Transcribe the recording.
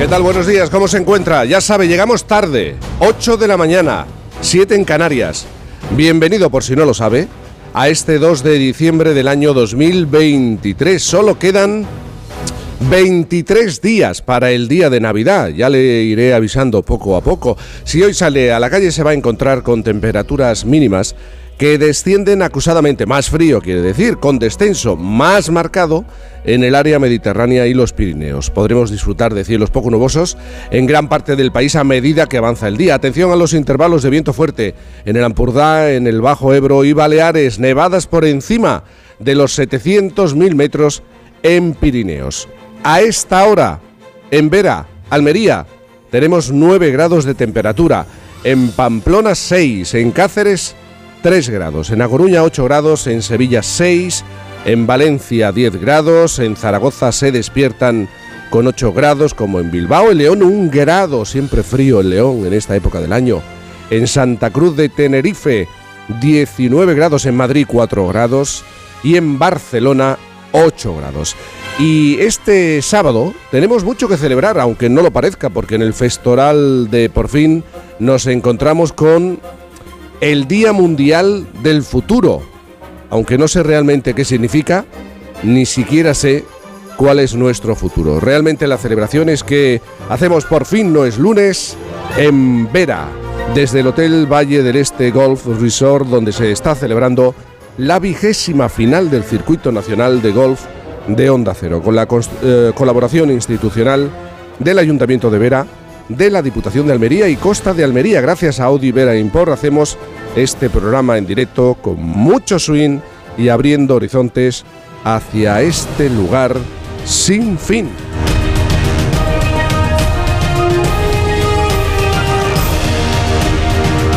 ¿Qué tal? Buenos días, ¿cómo se encuentra? Ya sabe, llegamos tarde, 8 de la mañana, 7 en Canarias. Bienvenido, por si no lo sabe, a este 2 de diciembre del año 2023. Solo quedan 23 días para el día de Navidad. Ya le iré avisando poco a poco. Si hoy sale a la calle se va a encontrar con temperaturas mínimas que descienden acusadamente, más frío quiere decir, con descenso más marcado en el área mediterránea y los Pirineos. Podremos disfrutar de cielos poco nubosos en gran parte del país a medida que avanza el día. Atención a los intervalos de viento fuerte en el Ampurdá, en el Bajo Ebro y Baleares, nevadas por encima de los 700.000 metros en Pirineos. A esta hora, en Vera, Almería, tenemos 9 grados de temperatura. En Pamplona 6, en Cáceres 3 grados, en A Coruña 8 grados, en Sevilla 6, en Valencia 10 grados, en Zaragoza se despiertan con 8 grados, como en Bilbao, en León 1 grado, siempre frío en León en esta época del año. En Santa Cruz de Tenerife 19 grados, en Madrid 4 grados y en Barcelona 8 grados. Y este sábado tenemos mucho que celebrar, aunque no lo parezca, porque en el Festoral de Por fin nos encontramos con el Día Mundial del Futuro, aunque no sé realmente qué significa, ni siquiera sé cuál es nuestro futuro. Realmente la celebración es que hacemos por fin, no es lunes, en Vera, desde el Hotel Valle del Este Golf Resort, donde se está celebrando la vigésima final del Circuito Nacional de Golf de Onda Cero, con la eh, colaboración institucional del Ayuntamiento de Vera, de la Diputación de Almería y Costa de Almería. Gracias a Audi Vera Import hacemos este programa en directo con mucho swing y abriendo horizontes hacia este lugar sin fin.